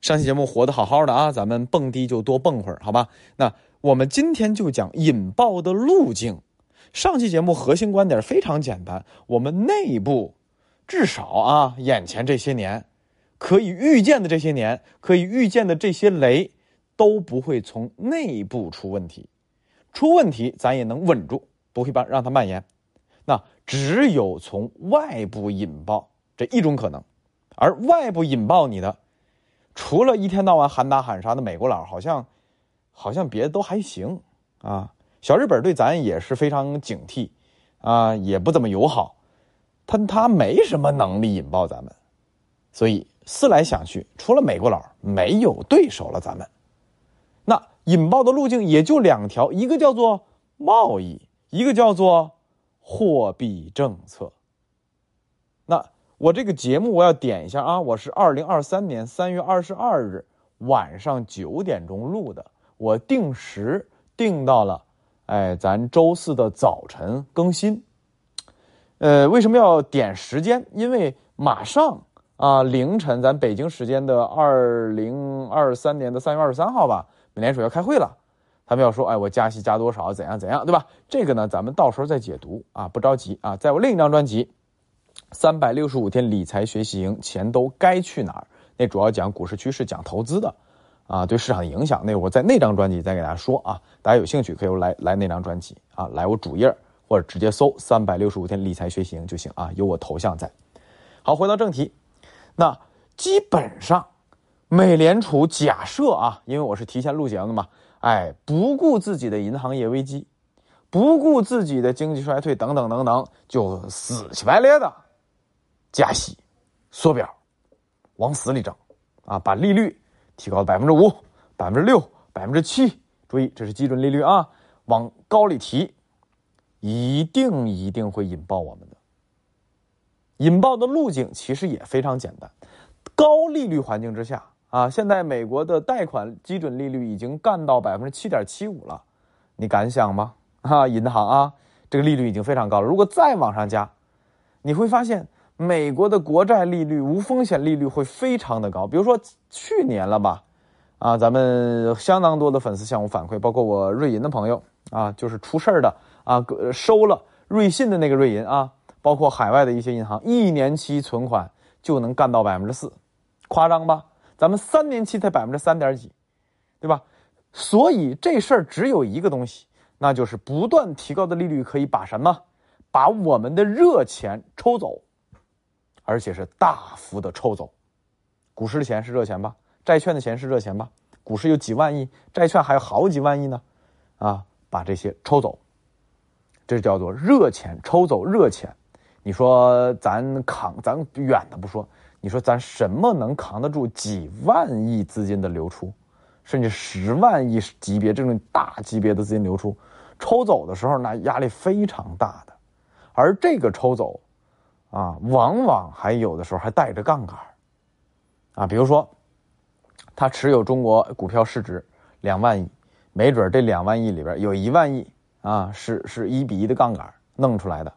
上期节目活得好好的啊，咱们蹦迪就多蹦会儿，好吧？那我们今天就讲引爆的路径。上期节目核心观点非常简单，我们内部至少啊，眼前这些年可以预见的这些年可以预见的这些雷都不会从内部出问题，出问题咱也能稳住，不会把让它蔓延。那只有从外部引爆这一种可能，而外部引爆你的，除了一天到晚喊打喊杀的美国佬，好像好像别的都还行啊。小日本对咱也是非常警惕，啊，也不怎么友好，他他没什么能力引爆咱们，所以思来想去，除了美国佬，没有对手了。咱们那引爆的路径也就两条，一个叫做贸易，一个叫做货币政策。那我这个节目我要点一下啊，我是二零二三年三月二十二日晚上九点钟录的，我定时定到了。哎，咱周四的早晨更新。呃，为什么要点时间？因为马上啊，凌晨咱北京时间的二零二三年的三月二十三号吧，美联储要开会了，他们要说，哎，我加息加多少，怎样怎样，对吧？这个呢，咱们到时候再解读啊，不着急啊。在我另一张专辑《三百六十五天理财学习营》，钱都该去哪儿？那主要讲股市趋势，讲投资的。啊，对市场的影响，那我在那张专辑再给大家说啊，大家有兴趣可以来来那张专辑啊，来我主页或者直接搜“三百六十五天理财学习营”就行啊，有我头像在。好，回到正题，那基本上美联储假设啊，因为我是提前录节目嘛，哎，不顾自己的银行业危机，不顾自己的经济衰退等等等等，就死乞白咧的加息、缩表，往死里整啊，把利率。提高百分之五、百分之六、百分之七，注意这是基准利率啊，往高里提，一定一定会引爆我们的。引爆的路径其实也非常简单，高利率环境之下啊，现在美国的贷款基准利率已经干到百分之七点七五了，你敢想吗？啊，银行啊，这个利率已经非常高了，如果再往上加，你会发现。美国的国债利率、无风险利率会非常的高，比如说去年了吧，啊，咱们相当多的粉丝向我反馈，包括我瑞银的朋友啊，就是出事儿的啊，收了瑞信的那个瑞银啊，包括海外的一些银行，一年期存款就能干到百分之四，夸张吧？咱们三年期才百分之三点几，对吧？所以这事儿只有一个东西，那就是不断提高的利率可以把什么？把我们的热钱抽走。而且是大幅的抽走，股市的钱是热钱吧？债券的钱是热钱吧？股市有几万亿，债券还有好几万亿呢，啊，把这些抽走，这叫做热钱抽走热钱。你说咱扛，咱远的不说，你说咱什么能扛得住几万亿资金的流出，甚至十万亿级别这种大级别的资金流出，抽走的时候那压力非常大的，而这个抽走。啊，往往还有的时候还带着杠杆啊，比如说，他持有中国股票市值两万亿，没准这两万亿里边有一万亿啊，是是一比一的杠杆弄出来的，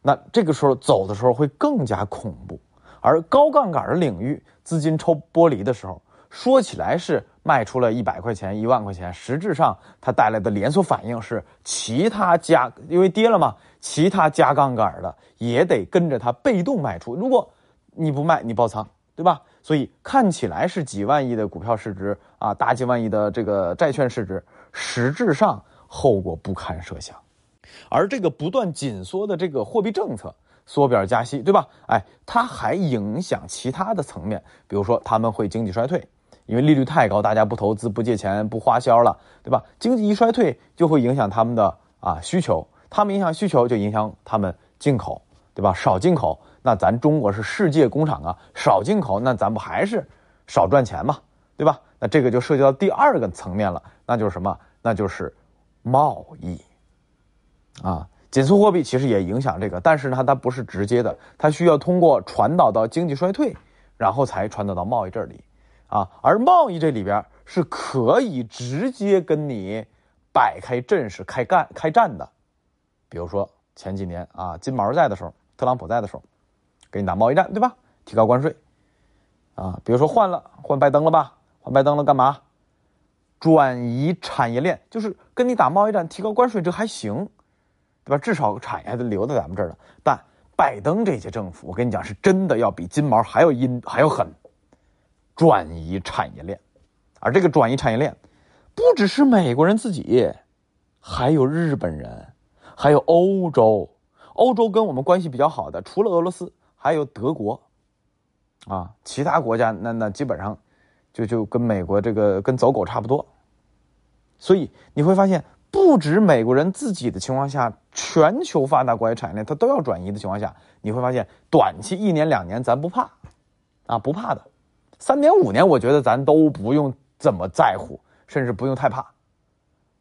那这个时候走的时候会更加恐怖。而高杠杆的领域，资金抽剥离的时候，说起来是卖出了一百块钱、一万块钱，实质上它带来的连锁反应是其他加，因为跌了嘛。其他加杠杆的也得跟着它被动卖出，如果你不卖，你爆仓，对吧？所以看起来是几万亿的股票市值啊，大几万亿的这个债券市值，实质上后果不堪设想。而这个不断紧缩的这个货币政策，缩表加息，对吧？哎，它还影响其他的层面，比如说他们会经济衰退，因为利率太高，大家不投资、不借钱、不花销了，对吧？经济一衰退，就会影响他们的啊需求。他们影响需求，就影响他们进口，对吧？少进口，那咱中国是世界工厂啊，少进口，那咱不还是少赚钱嘛，对吧？那这个就涉及到第二个层面了，那就是什么？那就是贸易啊，紧缩货币其实也影响这个，但是呢，它不是直接的，它需要通过传导到经济衰退，然后才传导到贸易这里啊。而贸易这里边是可以直接跟你摆开阵势开干开战的。比如说前几年啊，金毛在的时候，特朗普在的时候，给你打贸易战，对吧？提高关税，啊，比如说换了换拜登了吧，换拜登了干嘛？转移产业链，就是跟你打贸易战，提高关税，这还行，对吧？至少产业还得留在咱们这儿了。但拜登这届政府，我跟你讲，是真的要比金毛还要阴还要狠，转移产业链，而这个转移产业链，不只是美国人自己，还有日本人，还有欧洲。欧洲跟我们关系比较好的，除了俄罗斯，还有德国，啊，其他国家那那基本上就就跟美国这个跟走狗差不多。所以你会发现，不止美国人自己的情况下，全球发达国家产业链它都要转移的情况下，你会发现短期一年两年咱不怕，啊不怕的，三年五年我觉得咱都不用怎么在乎，甚至不用太怕。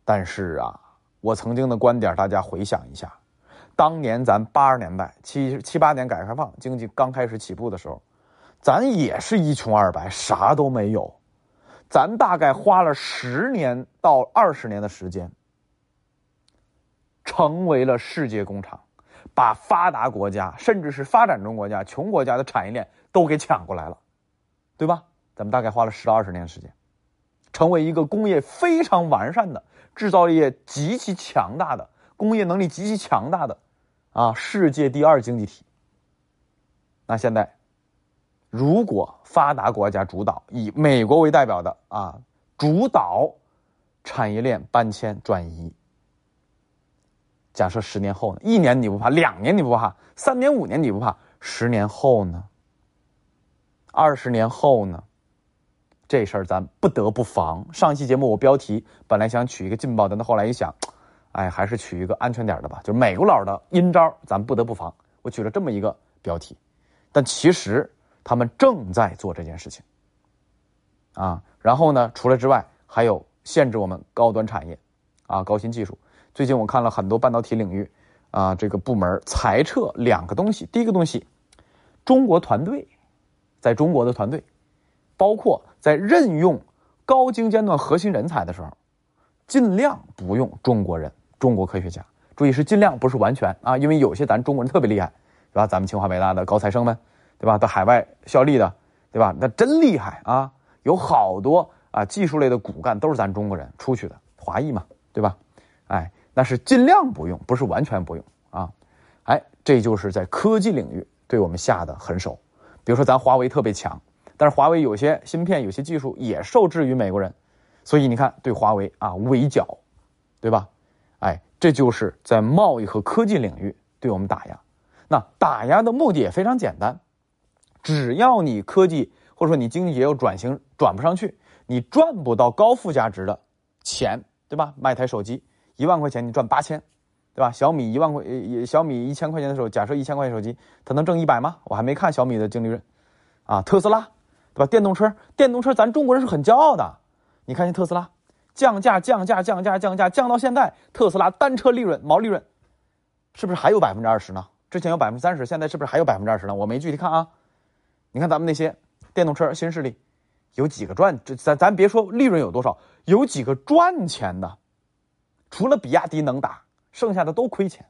但是啊，我曾经的观点，大家回想一下。当年咱八十年代七七八年改革开放经济刚开始起步的时候，咱也是一穷二白，啥都没有。咱大概花了十年到二十年的时间，成为了世界工厂，把发达国家甚至是发展中国家、穷国家的产业链都给抢过来了，对吧？咱们大概花了十到二十年时间，成为一个工业非常完善的、制造业极其强大的、工业能力极其强大的。啊，世界第二经济体。那现在，如果发达国家主导，以美国为代表的啊，主导产业链搬迁转移。假设十年后呢？一年你不怕，两年你不怕，三年五年你不怕，十年后呢？二十年后呢？这事儿咱不得不防。上一期节目我标题本来想取一个劲爆的，那后来一想。哎，还是取一个安全点的吧，就是美国佬的阴招，咱不得不防。我取了这么一个标题，但其实他们正在做这件事情啊。然后呢，除了之外，还有限制我们高端产业啊、高新技术。最近我看了很多半导体领域啊，这个部门裁撤两个东西。第一个东西，中国团队在中国的团队，包括在任用高精尖段核心人才的时候，尽量不用中国人。中国科学家，注意是尽量不是完全啊，因为有些咱中国人特别厉害，对吧？咱们清华北大的高材生们，对吧？到海外效力的，对吧？那真厉害啊！有好多啊，技术类的骨干都是咱中国人出去的，华裔嘛，对吧？哎，那是尽量不用，不是完全不用啊。哎，这就是在科技领域对我们下的狠手。比如说咱华为特别强，但是华为有些芯片、有些技术也受制于美国人，所以你看对华为啊围剿，对吧？哎，这就是在贸易和科技领域对我们打压。那打压的目的也非常简单，只要你科技或者说你经济也有转型转不上去，你赚不到高附加值的钱，对吧？卖台手机一万块钱，你赚八千，对吧？小米一万块，小米一千块钱的时候，假设一千块钱手机，它能挣一百吗？我还没看小米的净利润。啊，特斯拉，对吧？电动车，电动车，咱中国人是很骄傲的。你看见特斯拉。降价，降价，降价，降价，降到现在，特斯拉单车利润、毛利润，是不是还有百分之二十呢？之前有百分之三十，现在是不是还有百分之二十呢？我没具体看啊。你看咱们那些电动车新势力，有几个赚？这咱咱别说利润有多少，有几个赚钱的？除了比亚迪能打，剩下的都亏钱，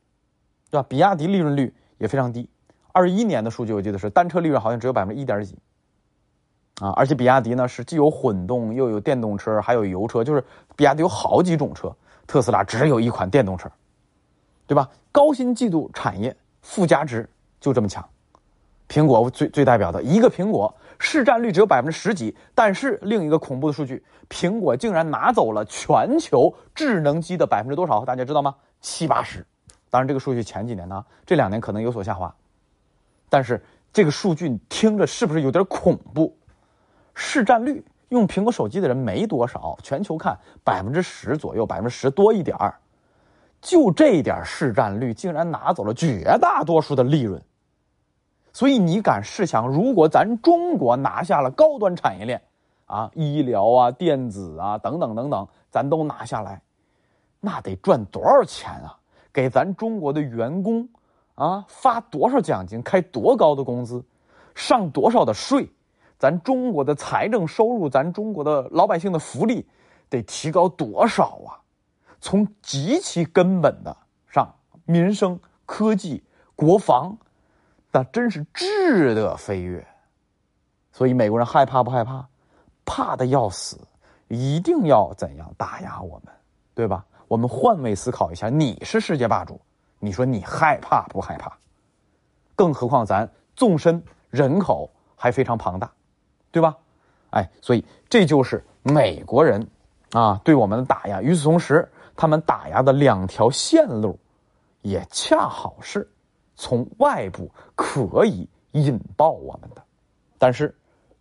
对吧？比亚迪利润率也非常低，二一年的数据我记得是单车利润好像只有百分之一点几。啊，而且比亚迪呢是既有混动又有电动车，还有油车，就是比亚迪有好几种车。特斯拉只有一款电动车，对吧？高新技术产业附加值就这么强。苹果最最代表的一个苹果市占率只有百分之十几，但是另一个恐怖的数据，苹果竟然拿走了全球智能机的百分之多少？大家知道吗？七八十。当然这个数据前几年呢，这两年可能有所下滑，但是这个数据听着是不是有点恐怖？市占率用苹果手机的人没多少，全球看百分之十左右，百分之十多一点儿，就这点市占率竟然拿走了绝大多数的利润。所以你敢试想，如果咱中国拿下了高端产业链，啊，医疗啊、电子啊等等等等，咱都拿下来，那得赚多少钱啊？给咱中国的员工啊发多少奖金，开多高的工资，上多少的税？咱中国的财政收入，咱中国的老百姓的福利，得提高多少啊？从极其根本的上，民生、科技、国防，那真是质的飞跃。所以美国人害怕不害怕？怕的要死，一定要怎样打压我们，对吧？我们换位思考一下，你是世界霸主，你说你害怕不害怕？更何况咱纵深人口还非常庞大，对吧？哎，所以这就是美国人啊对我们的打压。与此同时，他们打压的两条线路，也恰好是从外部可以引爆我们的。但是，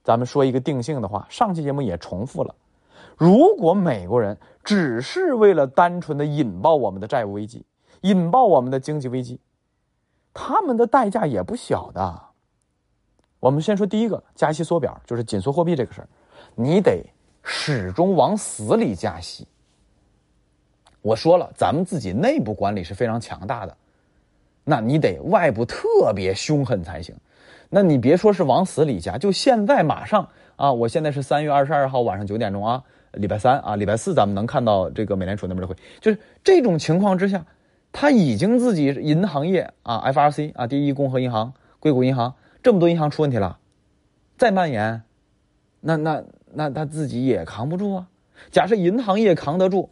咱们说一个定性的话，上期节目也重复了：如果美国人只是为了单纯的引爆我们的债务危机，引爆我们的经济危机，他们的代价也不小的。我们先说第一个，加息缩表，就是紧缩货币这个事儿，你得始终往死里加息。我说了，咱们自己内部管理是非常强大的，那你得外部特别凶狠才行。那你别说是往死里加，就现在马上啊！我现在是三月二十二号晚上九点钟啊，礼拜三啊，礼拜四咱们能看到这个美联储那边的会，就是这种情况之下，他已经自己银行业啊，FRC 啊，第一共和银行、硅谷银行这么多银行出问题了，再蔓延，那那那他自己也扛不住啊。假设银行业扛得住，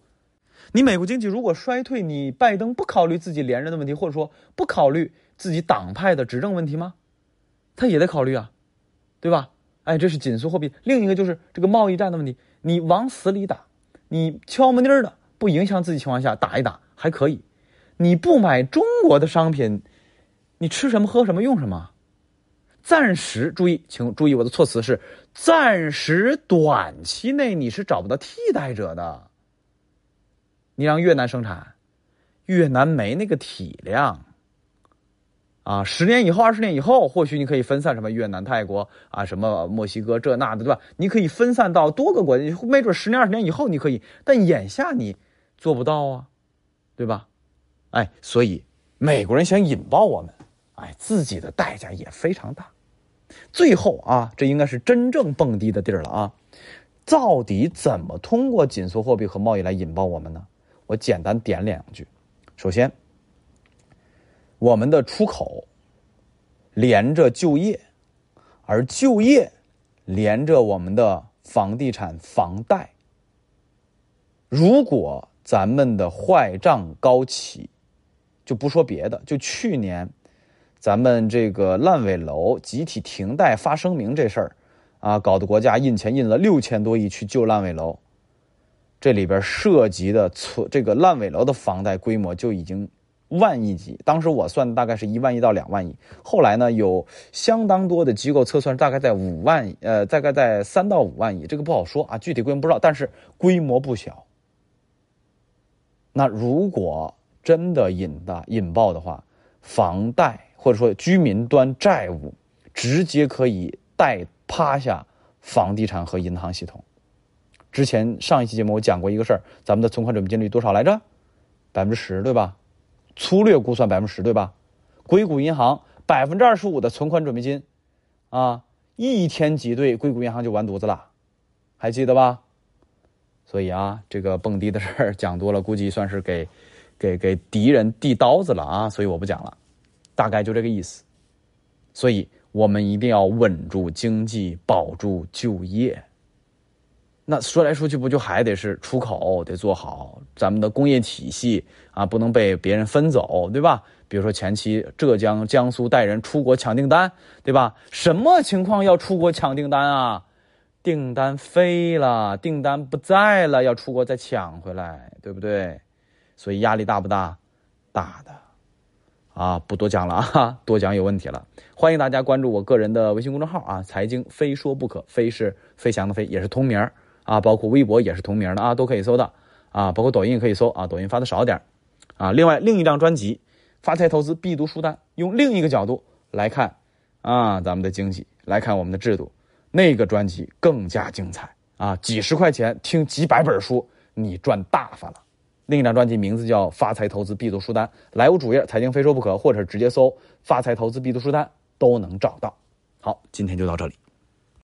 你美国经济如果衰退，你拜登不考虑自己连任的问题，或者说不考虑自己党派的执政问题吗？他也得考虑啊，对吧？哎，这是紧缩货币。另一个就是这个贸易战的问题，你往死里打，你悄么妮儿的不影响自己情况下打一打还可以。你不买中国的商品，你吃什么喝什么用什么？暂时注意，请注意我的措辞是暂时，短期内你是找不到替代者的。你让越南生产，越南没那个体量。啊，十年以后、二十年以后，或许你可以分散什么越南、泰国啊，什么墨西哥这那的，对吧？你可以分散到多个国家，没准十年、二十年以后你可以，但眼下你做不到啊，对吧？哎，所以美国人想引爆我们，哎，自己的代价也非常大。最后啊，这应该是真正蹦迪的地儿了啊！到底怎么通过紧缩货币和贸易来引爆我们呢？我简单点两句，首先。我们的出口连着就业，而就业连着我们的房地产房贷。如果咱们的坏账高企，就不说别的，就去年咱们这个烂尾楼集体停贷发声明这事儿啊，搞得国家印钱印了六千多亿去救烂尾楼，这里边涉及的存这个烂尾楼的房贷规模就已经。万亿级，当时我算的大概是一万亿到两万亿，后来呢有相当多的机构测算大概在五万，呃，大概在三到五万亿，这个不好说啊，具体规模不知道，但是规模不小。那如果真的引大引爆的话，房贷或者说居民端债务，直接可以带趴下房地产和银行系统。之前上一期节目我讲过一个事儿，咱们的存款准备金率多少来着？百分之十，对吧？粗略估算百分之十，对吧？硅谷银行百分之二十五的存款准备金，啊，一天挤兑硅谷银行就完犊子了，还记得吧？所以啊，这个蹦迪的事儿讲多了，估计算是给给给敌人递刀子了啊！所以我不讲了，大概就这个意思。所以我们一定要稳住经济，保住就业。那说来说去，不就还得是出口得做好，咱们的工业体系啊，不能被别人分走，对吧？比如说前期浙江、江苏带人出国抢订单，对吧？什么情况要出国抢订单啊？订单飞了，订单不在了，要出国再抢回来，对不对？所以压力大不大？大的，啊，不多讲了啊，多讲有问题了。欢迎大家关注我个人的微信公众号啊，财经非说不可，飞是飞翔的飞，也是同名啊，包括微博也是同名的啊，都可以搜到啊，包括抖音也可以搜啊，抖音发的少点啊。另外，另一张专辑《发财投资必读书单》，用另一个角度来看啊，咱们的经济，来看我们的制度，那个专辑更加精彩啊！几十块钱听几百本书，你赚大发了。另一张专辑名字叫《发财投资必读书单》，来我主页“财经非说不可”，或者直接搜“发财投资必读书单”都能找到。好，今天就到这里。